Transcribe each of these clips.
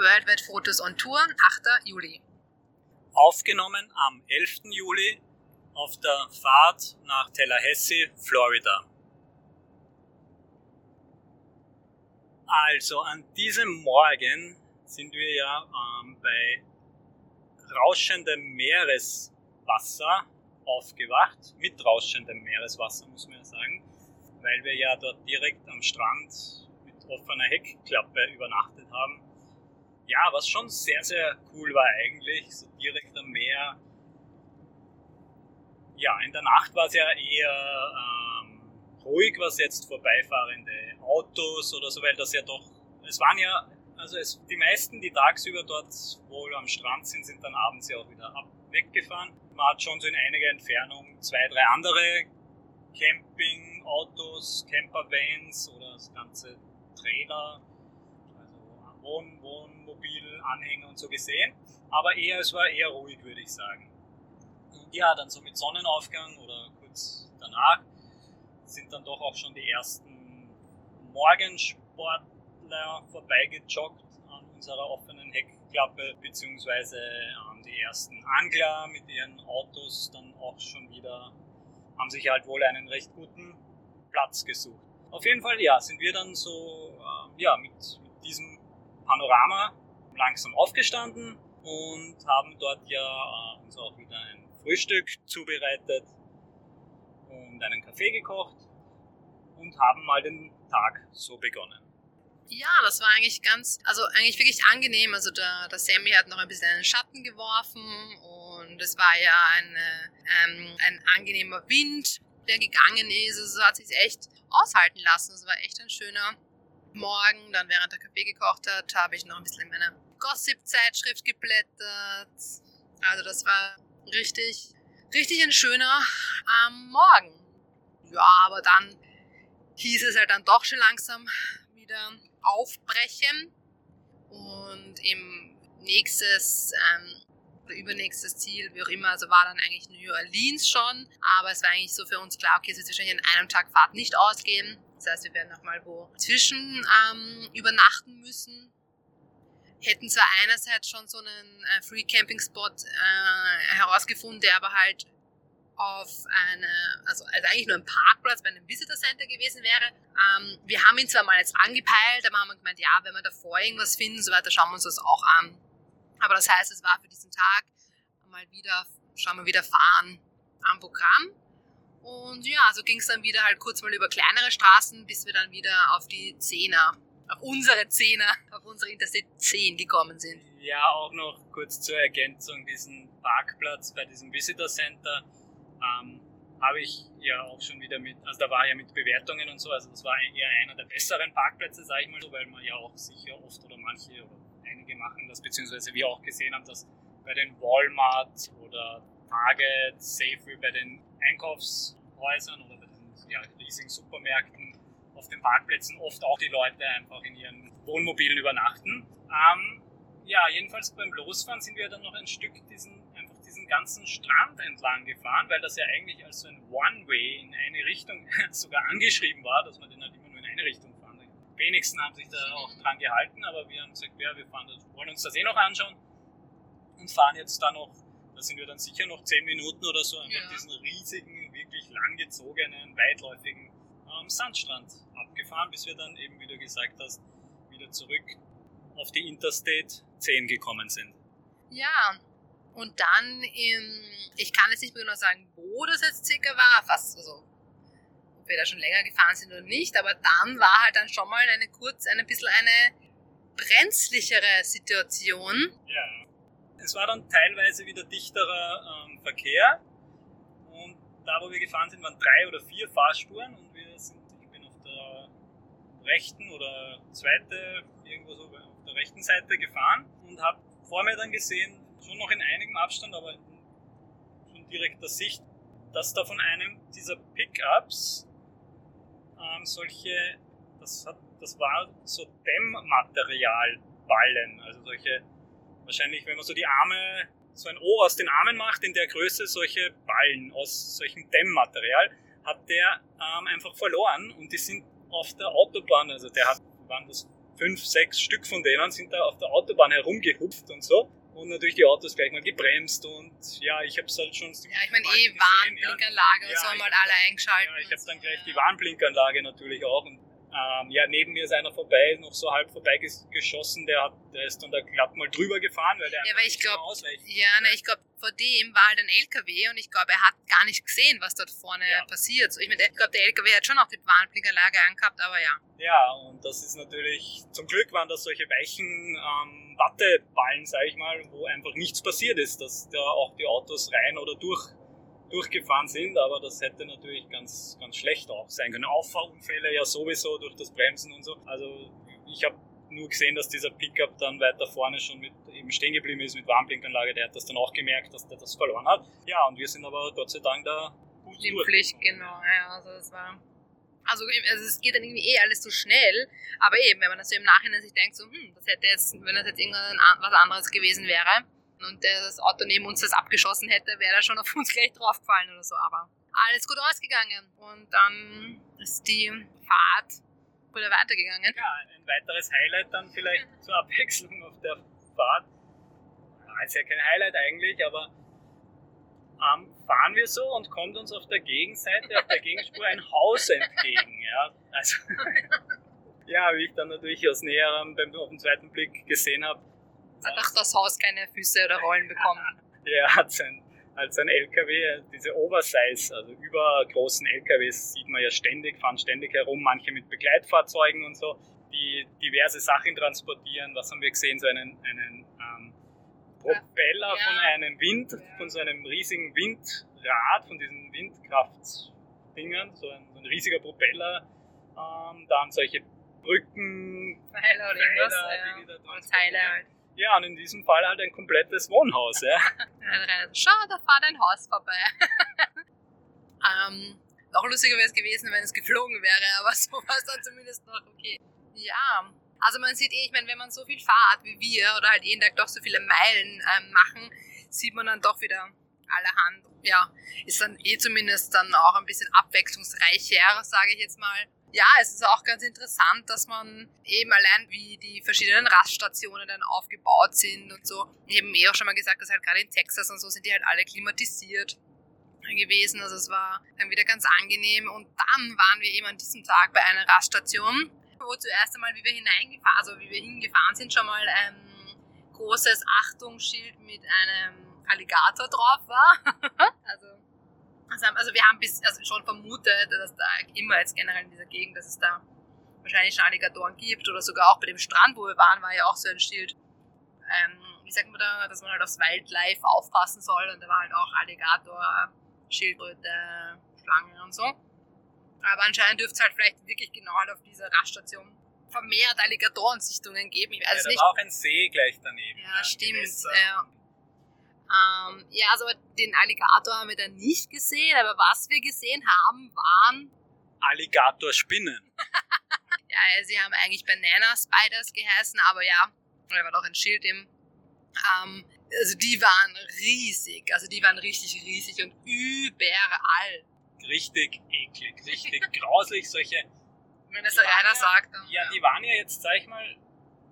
Worldwide Photos on Tour, 8. Juli. Aufgenommen am 11. Juli auf der Fahrt nach Tallahassee, Florida. Also an diesem Morgen sind wir ja ähm, bei rauschendem Meereswasser aufgewacht, mit rauschendem Meereswasser muss man ja sagen, weil wir ja dort direkt am Strand mit offener Heckklappe übernachtet haben. Ja, was schon sehr, sehr cool war eigentlich, so direkt am Meer. Ja, in der Nacht war es ja eher ähm, ruhig, was jetzt vorbeifahrende Autos oder so, weil das ja doch, es waren ja, also es, die meisten, die tagsüber dort wohl am Strand sind, sind dann abends ja auch wieder ab, weggefahren. Man hat schon so in einiger Entfernung zwei, drei andere Campingautos, Campervans oder das ganze Trailer, Wohn, Wohnmobil, Anhänger und so gesehen. Aber eher, es war eher ruhig, würde ich sagen. Und ja, dann so mit Sonnenaufgang oder kurz danach sind dann doch auch schon die ersten Morgensportler vorbeigejoggt an unserer offenen Heckklappe, beziehungsweise ähm, die ersten Angler mit ihren Autos dann auch schon wieder, haben sich halt wohl einen recht guten Platz gesucht. Auf jeden Fall, ja, sind wir dann so, äh, ja, mit, mit diesem Panorama langsam aufgestanden und haben dort ja äh, uns auch wieder ein Frühstück zubereitet und einen Kaffee gekocht und haben mal den Tag so begonnen. Ja, das war eigentlich ganz, also eigentlich wirklich angenehm. Also der, der Sammy hat noch ein bisschen einen Schatten geworfen und es war ja eine, ähm, ein angenehmer Wind, der gegangen ist. Also hat sich echt aushalten lassen. Es war echt ein schöner Morgen. Dann während der Kaffee gekocht hat, habe ich noch ein bisschen in meiner Gossip-Zeitschrift geblättert. Also das war richtig, richtig ein schöner ähm, Morgen. Ja, aber dann hieß es halt dann doch schon langsam wieder aufbrechen und im nächstes ähm, oder übernächstes Ziel, wie auch immer, also war dann eigentlich New Orleans schon, aber es war eigentlich so für uns klar, okay, es wird wahrscheinlich in einem Tag Fahrt nicht ausgehen. Das heißt, wir werden nochmal wo zwischen ähm, übernachten müssen. Hätten zwar einerseits schon so einen äh, Free Camping Spot äh, herausgefunden, der aber halt auf eine, also, also eigentlich nur ein Parkplatz bei einem Visitor Center gewesen wäre. Ähm, wir haben ihn zwar mal jetzt angepeilt, aber haben gemeint, ja, wenn wir davor irgendwas finden, so weiter, schauen wir uns das auch an. Aber das heißt, es war für diesen Tag mal wieder, schauen wir wieder fahren am Programm. Und ja, so ging es dann wieder halt kurz mal über kleinere Straßen, bis wir dann wieder auf die Zehner, auf unsere Zehner, auf unsere Interstate 10 gekommen sind. Ja, auch noch kurz zur Ergänzung, diesen Parkplatz bei diesem Visitor Center ähm, habe ich ja auch schon wieder mit, also da war ja mit Bewertungen und so, also das war eher einer der besseren Parkplätze, sage ich mal so, weil man ja auch sicher oft oder manche oder einige machen das, beziehungsweise wir auch gesehen haben, dass bei den Walmart oder Target, Safeway, bei den Einkaufshäusern oder bei den ja, riesigen Supermärkten auf den Parkplätzen oft auch die Leute einfach in ihren Wohnmobilen übernachten. Ähm, ja, jedenfalls beim Losfahren sind wir dann noch ein Stück diesen diesen ganzen Strand entlang gefahren, weil das ja eigentlich als so ein One-Way in eine Richtung sogar angeschrieben war, dass man den halt immer nur in eine Richtung wenigsten haben sich da auch dran gehalten, aber wir haben gesagt, ja, wir das, wollen uns das eh noch anschauen und fahren jetzt da noch, da sind wir dann sicher noch zehn Minuten oder so, einfach ja. diesen riesigen, wirklich langgezogenen, weitläufigen ähm, Sandstrand abgefahren, bis wir dann eben, wie du gesagt hast, wieder zurück auf die Interstate 10 gekommen sind. Ja, und dann, im, ich kann jetzt nicht mehr genau sagen, wo das jetzt circa war, fast, also, wir da schon länger gefahren sind oder nicht, aber dann war halt dann schon mal eine kurz, ein bisschen eine brenzlichere Situation. Ja. Es war dann teilweise wieder dichterer ähm, Verkehr und da, wo wir gefahren sind, waren drei oder vier Fahrspuren und wir sind, ich bin auf der rechten oder zweite, irgendwo so auf der rechten Seite gefahren und habe vor mir dann gesehen, schon noch in einigem Abstand, aber von direkter Sicht, dass da von einem dieser Pickups ähm, solche, das, hat, das war so Dämmmaterialballen, also solche, wahrscheinlich, wenn man so die Arme, so ein O aus den Armen macht, in der Größe solche Ballen aus solchem Dämmmaterial, hat der ähm, einfach verloren und die sind auf der Autobahn, also der hat, waren das fünf, sechs Stück von denen sind da auf der Autobahn herumgehupft und so. Und natürlich die Autos gleich mal gebremst und ja, ich habe es halt schon. Ja, ich meine eh Warnblinkanlage ja. und so haben halt alle eingeschaltet. Ja, ich habe dann gleich die Warnblinkanlage natürlich auch und ähm, ja, neben mir ist einer vorbei, noch so halb vorbeigeschossen, der, hat, der ist dann da glatt mal drüber gefahren, weil der ja, weil ich glaube, ja, ne, ich glaube, vor dem war halt ein LKW und ich glaube, er hat gar nicht gesehen, was dort vorne ja. passiert. So, ich meine, ich glaube, der LKW hat schon auch die Warnblinkerlage angehabt, aber ja. Ja, und das ist natürlich, zum Glück waren das solche weichen ähm, Watteballen, sage ich mal, wo einfach nichts passiert ist, dass da auch die Autos rein oder durch durchgefahren sind, aber das hätte natürlich ganz, ganz schlecht auch sein können. Auffahrunfälle ja sowieso durch das Bremsen und so. Also ich habe nur gesehen, dass dieser Pickup dann weiter vorne schon mit eben stehen geblieben ist mit Warnblinkanlage. Der hat das dann auch gemerkt, dass der das verloren hat. Ja, und wir sind aber Gott sei Dank da gut Glimpflich, genau. Ja, also es war also, also es geht dann irgendwie eh alles so schnell, aber eben, wenn man das so im Nachhinein sich denkt, so, hm, das hätte jetzt, wenn das jetzt irgendwas anderes gewesen wäre, und das Auto neben uns das abgeschossen hätte, wäre er schon auf uns gleich draufgefallen oder so. Aber alles gut ausgegangen. Und dann ist die Fahrt wieder weitergegangen. Ja, ein weiteres Highlight dann vielleicht zur Abwechslung auf der Fahrt. Ja, ist ja kein Highlight eigentlich, aber ähm, fahren wir so und kommt uns auf der Gegenseite, auf der Gegenspur ein Haus entgegen. Ja, also, ja wie ich dann natürlich aus näherem beim, auf den zweiten Blick gesehen habe, hat auch das Haus keine Füße oder Rollen bekommen. Ja, hat sein, als ein LKW, diese Oversize, also übergroßen LKWs sieht man ja ständig, fahren ständig herum, manche mit Begleitfahrzeugen und so, die diverse Sachen transportieren. Was haben wir gesehen? So einen, einen ähm, Propeller ja. von einem Wind, von so einem riesigen Windrad, von diesen Windkraftdingern, so ein, so ein riesiger Propeller. Ähm, dann solche Brücken, Pfeiler oder irgendwas, ja. die da Teile halt. Ja, und in diesem Fall halt ein komplettes Wohnhaus, ja. Schau, da fahrt ein Haus vorbei. ähm, noch lustiger wäre es gewesen, wenn es geflogen wäre, aber so war es dann zumindest noch okay. Ja, also man sieht eh, ich meine, wenn man so viel fahrt wie wir oder halt jeden Tag doch so viele Meilen ähm, machen, sieht man dann doch wieder allerhand. Ja, ist dann eh zumindest dann auch ein bisschen abwechslungsreicher, sage ich jetzt mal ja, es ist auch ganz interessant, dass man eben allein wie die verschiedenen Raststationen dann aufgebaut sind und so. Eben eh auch schon mal gesagt, dass halt gerade in Texas und so sind die halt alle klimatisiert gewesen. Also es war dann wieder ganz angenehm. Und dann waren wir eben an diesem Tag bei einer Raststation, wo zuerst einmal, wie wir hineingefahren, also wie wir hingefahren sind, schon mal ein großes Achtungsschild mit einem Alligator drauf war. also also, also wir haben bis, also schon vermutet, dass da immer jetzt generell in dieser Gegend, dass es da wahrscheinlich schon Alligatoren gibt oder sogar auch bei dem Strand, wo wir waren, war ja auch so ein Schild, ähm, wie sagt man da, dass man halt aufs Wildlife aufpassen soll und da war halt auch Alligator, Schildkröte, Schlange und so. Aber anscheinend dürfte es halt vielleicht wirklich genau halt auf dieser Raststation vermehrt Alligatorensichtungen geben. Ich weiß ja, nicht. Da war auch ein See gleich daneben. Ja, ja stimmt. Ja. Ähm, ja, also den Alligator haben wir dann nicht gesehen, aber was wir gesehen haben, waren Alligatorspinnen. ja, sie haben eigentlich Banana Spiders geheißen, aber ja, da war doch ein Schild im. Ähm, also die waren riesig, also die waren richtig riesig und überall. Richtig eklig, richtig grauslich, solche. Wenn es einer ja, sagt. Dann, ja, ja, die waren ja jetzt, sag ich mal,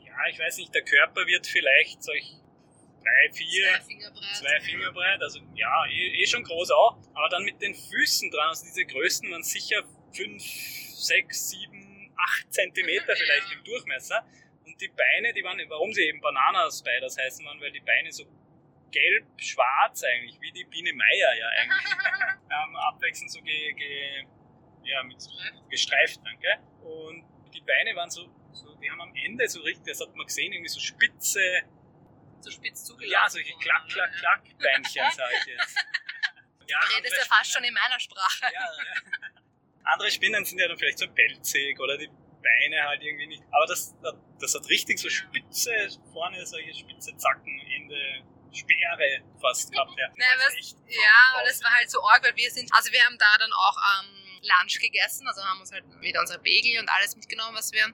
ja, ich weiß nicht, der Körper wird vielleicht solch drei, vier, zwei Finger breit, zwei Finger breit also ja, eh, eh, schon groß auch. Aber dann mit den Füßen dran, also diese Größen waren sicher fünf, sechs, sieben, acht Zentimeter vielleicht ja. im Durchmesser. Und die Beine, die waren, warum sie eben Banana-Spiders heißen waren, weil die Beine so gelb-schwarz eigentlich, wie die Biene Meier ja eigentlich, ähm, abwechselnd so ge, ge, ja, mit gestreift, danke. Und die Beine waren so, so, die haben am Ende so richtig, das hat man gesehen, irgendwie so spitze, so spitz zugelassen. Ja, solche Klack, Klack, Klack Bändchen, sage ich jetzt. Ja, du redest ja fast schon in meiner Sprache. Ja, ja. Andere Spinnen sind ja dann vielleicht so pelzig oder die Beine halt irgendwie nicht. Aber das, das hat richtig so spitze, vorne solche spitze Zacken, Ende Speere fast gehabt. Ja, Nein, was, ja aber das war halt so arg, weil wir sind, also wir haben da dann auch ähm, Lunch gegessen, also haben uns halt wieder unser Bagel und alles mitgenommen, was wir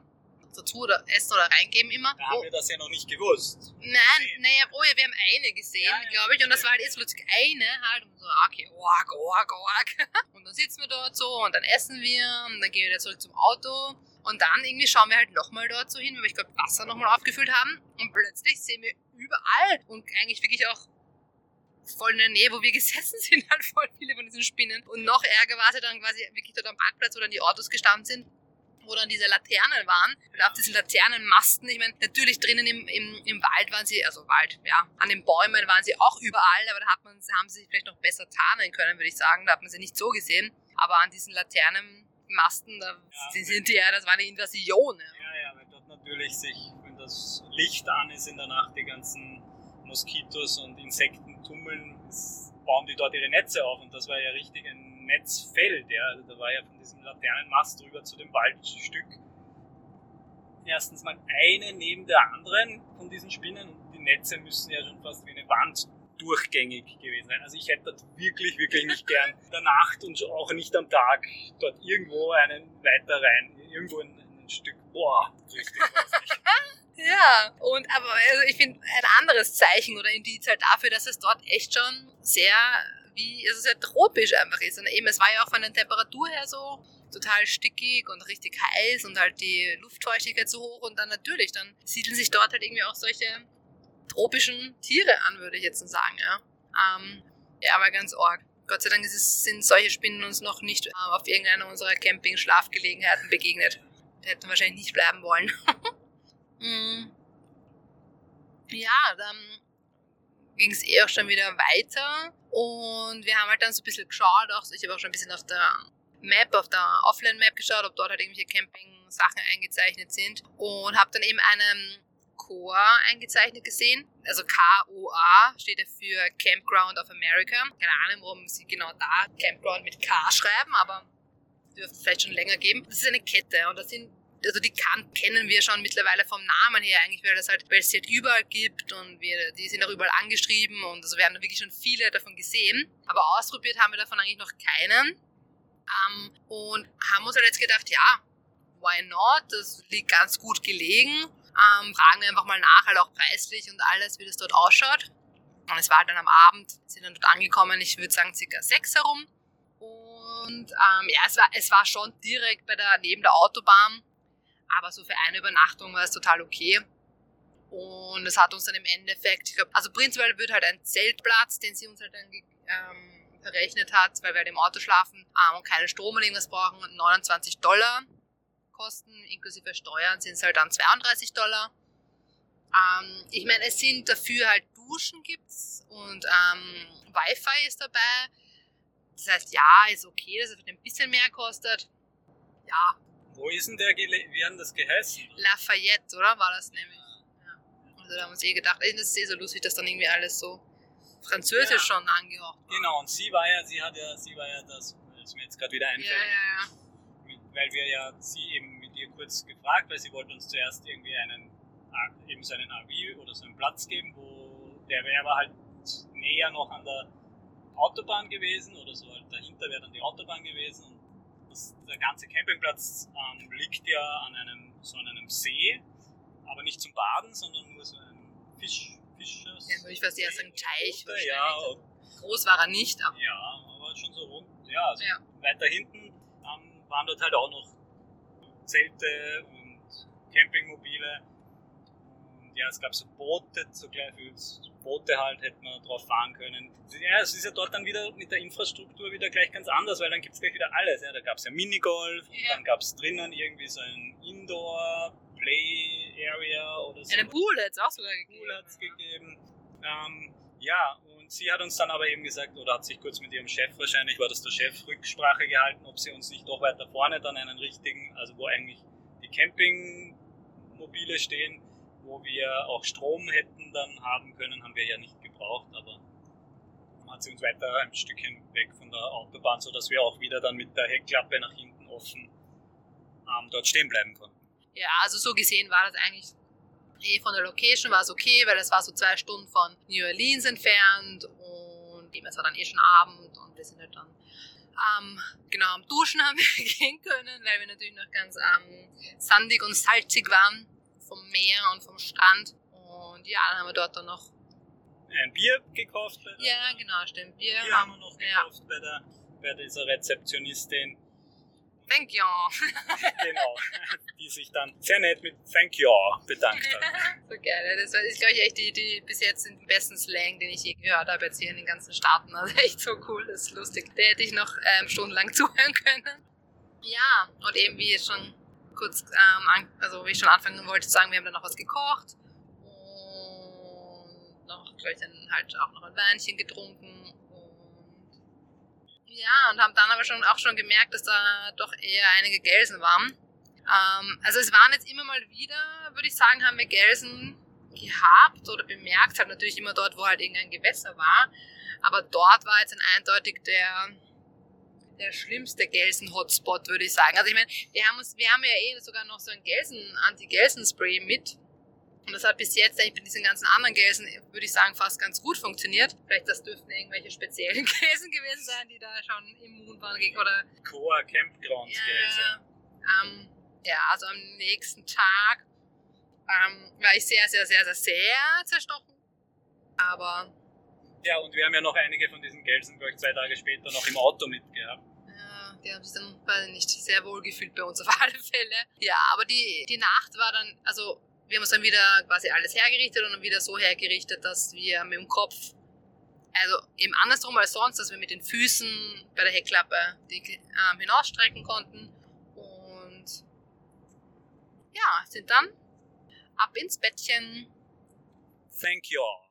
dazu oder essen oder reingeben immer. Da haben wir das ja noch nicht gewusst. Nein, naja, oh ja, wir haben eine gesehen, ja, glaube ich, und das war halt jetzt plötzlich eine halt und so, okay, org, org, org. Und dann sitzen wir dort so und dann essen wir und dann gehen wir wieder zurück zum Auto Und dann irgendwie schauen wir halt nochmal dort so hin, weil wir, ich glaube, Wasser nochmal aufgefüllt haben. Und plötzlich sehen wir überall und eigentlich wirklich auch voll in der Nähe, wo wir gesessen sind, halt voll viele von diesen Spinnen. Und noch ärger war es ja dann quasi wirklich dort am Parkplatz, wo dann die Autos gestanden sind wo dann diese Laternen waren. Und auf diesen Laternenmasten, ich meine, natürlich drinnen im, im, im Wald waren sie, also Wald, ja, an den Bäumen waren sie auch überall, aber da hat man, haben sie sich vielleicht noch besser tarnen können, würde ich sagen. Da hat man sie nicht so gesehen. Aber an diesen Laternenmasten, da ja, sind die ja, das war eine Invasion. Ja. ja, ja, weil dort natürlich sich, wenn das Licht an ist in der Nacht, die ganzen Moskitos und Insekten tummeln, bauen die dort ihre Netze auf und das war ja richtig ein Netzfeld. Ja. Also da war ja von diesem Laternenmast drüber zu dem Waldstück erstens mal eine neben der anderen von diesen Spinnen und die Netze müssen ja schon fast wie eine Wand durchgängig gewesen sein. Also ich hätte dort wirklich, wirklich nicht gern in der Nacht und auch nicht am Tag dort irgendwo einen weiter rein, irgendwo ein, ein Stück, boah, richtig, weiß nicht. Ja, und aber also ich finde ein anderes Zeichen oder Indiz halt dafür, dass es dort echt schon sehr wie, also sehr tropisch einfach ist. Und eben, es war ja auch von der Temperatur her so total stickig und richtig heiß und halt die Luftfeuchtigkeit so hoch und dann natürlich, dann siedeln sich dort halt irgendwie auch solche tropischen Tiere an, würde ich jetzt sagen, ja. Ähm, ja, aber ganz arg. Gott sei Dank es, sind solche Spinnen uns noch nicht äh, auf irgendeiner unserer Camping-Schlafgelegenheiten begegnet. Wir hätten wahrscheinlich nicht bleiben wollen. Mm. Ja, dann ging es eh auch schon wieder weiter und wir haben halt dann so ein bisschen geschaut, auch, ich habe auch schon ein bisschen auf der Map, auf der Offline-Map geschaut, ob dort halt irgendwelche Camping-Sachen eingezeichnet sind und habe dann eben einen COA eingezeichnet gesehen. Also K-O-A steht ja für Campground of America. Keine Ahnung, warum sie genau da Campground mit K schreiben, aber dürfte es vielleicht schon länger geben. Das ist eine Kette und da sind also die kan kennen wir schon mittlerweile vom Namen her eigentlich, weil das halt, weil es halt überall gibt und wir, die sind auch überall angeschrieben und also wir haben wirklich schon viele davon gesehen. Aber ausprobiert haben wir davon eigentlich noch keinen. Ähm, und haben uns halt jetzt gedacht, ja, why not? Das liegt ganz gut gelegen. Ähm, fragen wir einfach mal nach, halt auch preislich und alles, wie das dort ausschaut. Und es war dann am Abend, sind dann dort angekommen, ich würde sagen circa sechs herum. Und ähm, ja, es war, es war schon direkt bei der, neben der Autobahn. Aber so für eine Übernachtung war es total okay. Und es hat uns dann im Endeffekt, ich glaube, also prinzipiell wird halt ein Zeltplatz, den sie uns halt dann ähm, verrechnet hat, weil wir halt im Auto schlafen ähm, und keinen Strom oder irgendwas brauchen, 29 Dollar kosten, inklusive Steuern sind es halt dann 32 Dollar. Ähm, ich meine, es sind dafür halt Duschen gibt's und ähm, Wi-Fi ist dabei. Das heißt, ja, ist okay, dass es ein bisschen mehr kostet. Ja, wo ist denn der, wie hat das geheißen? Lafayette, oder? War das nämlich. Ja. Also da haben wir uns eh gedacht, das ist eh so lustig, dass dann irgendwie alles so französisch ja. schon angehaucht war. Genau, und sie war ja, sie hat ja, sie war ja das, was mir jetzt gerade wieder einfällt. Ja, ja, ja. Mit, weil wir ja sie eben mit ihr kurz gefragt, weil sie wollte uns zuerst irgendwie einen, eben so einen AV oder so einen Platz geben, wo der wäre halt näher noch an der Autobahn gewesen oder so halt dahinter wäre dann die Autobahn gewesen und das, der ganze Campingplatz ähm, liegt ja an einem, so an einem See, aber nicht zum Baden, sondern nur so ein Fisch, Fischers. Ja, würde ich fast eher sagen Teich. Runter, ja, Groß war er nicht, aber. Ja, aber schon so rund. Ja, also ja. weiter hinten ähm, waren dort halt auch noch Zelte und Campingmobile ja, es gab so Boote, so wie Boote halt, hätten wir drauf fahren können. Ja, es ist ja dort dann wieder mit der Infrastruktur wieder gleich ganz anders, weil dann gibt es gleich wieder alles. Ja. Da gab es ja Minigolf, ja. dann gab es drinnen irgendwie so ein Indoor-Play-Area oder so. Ja, einen Pool hat es auch sogar gegeben. Pool hat es gegeben. Ähm, ja, und sie hat uns dann aber eben gesagt, oder hat sich kurz mit ihrem Chef wahrscheinlich, war das der Chef, Rücksprache gehalten, ob sie uns nicht doch weiter vorne dann einen richtigen, also wo eigentlich die Campingmobile stehen, wo wir auch Strom hätten dann haben können, haben wir ja nicht gebraucht, aber dann hat sie uns weiter ein Stückchen weg von der Autobahn, sodass wir auch wieder dann mit der Heckklappe nach hinten offen ähm, dort stehen bleiben konnten. Ja, also so gesehen war das eigentlich eh von der Location war es okay, weil es war so zwei Stunden von New Orleans entfernt und es war dann eh schon Abend und wir sind halt dann ähm, genau am Duschen haben wir gehen können, weil wir natürlich noch ganz ähm, sandig und salzig waren vom Meer und vom Strand. Und ja, dann haben wir dort dann noch ein Bier gekauft. Bei der, ja, genau, stimmt. Bier, Bier haben wir noch gekauft ja. bei, der, bei dieser Rezeptionistin. thank you. genau, die sich dann sehr nett mit thank you bedankt hat. so geil. Das ist, glaube ich, echt die, die bis jetzt den besten Slang, den ich je gehört habe, jetzt hier in den ganzen Staaten. Also echt so cool, das ist lustig. Der hätte ich noch ähm, stundenlang zuhören können. Ja, und eben wie schon kurz, ähm, also wie ich schon anfangen wollte zu sagen, wir haben dann noch was gekocht und noch, glaube ich, dann halt auch noch ein Weinchen getrunken ja, und haben dann aber schon auch schon gemerkt, dass da doch eher einige Gelsen waren. Ähm, also es waren jetzt immer mal wieder, würde ich sagen, haben wir Gelsen gehabt oder bemerkt, halt natürlich immer dort, wo halt irgendein Gewässer war. Aber dort war jetzt ein eindeutig der, der schlimmste Gelsen-Hotspot, würde ich sagen. Also ich meine, wir haben uns, wir haben ja eh sogar noch so ein Gelsen, Anti-Gelsen-Spray mit. Und das hat bis jetzt eigentlich bei diesen ganzen anderen Gläsern, würde ich sagen, fast ganz gut funktioniert. Vielleicht das dürften irgendwelche speziellen Gläser gewesen sein, die da schon immun waren gegen oder. Coa Campgrounds Gläser. Ja, ähm, ja, also am nächsten Tag ähm, war ich sehr, sehr, sehr, sehr, sehr zerstochen. Aber. Ja, und wir haben ja noch einige von diesen Gelsen, glaube ich, zwei Tage später noch im Auto mitgehabt. Die haben sich dann weiß nicht sehr wohl gefühlt bei uns auf alle Fälle. Ja, aber die, die Nacht war dann, also wir haben uns dann wieder quasi alles hergerichtet und dann wieder so hergerichtet, dass wir mit dem Kopf, also eben andersrum als sonst, dass wir mit den Füßen bei der Heckklappe die, äh, hinausstrecken konnten und ja, sind dann ab ins Bettchen. Thank you all.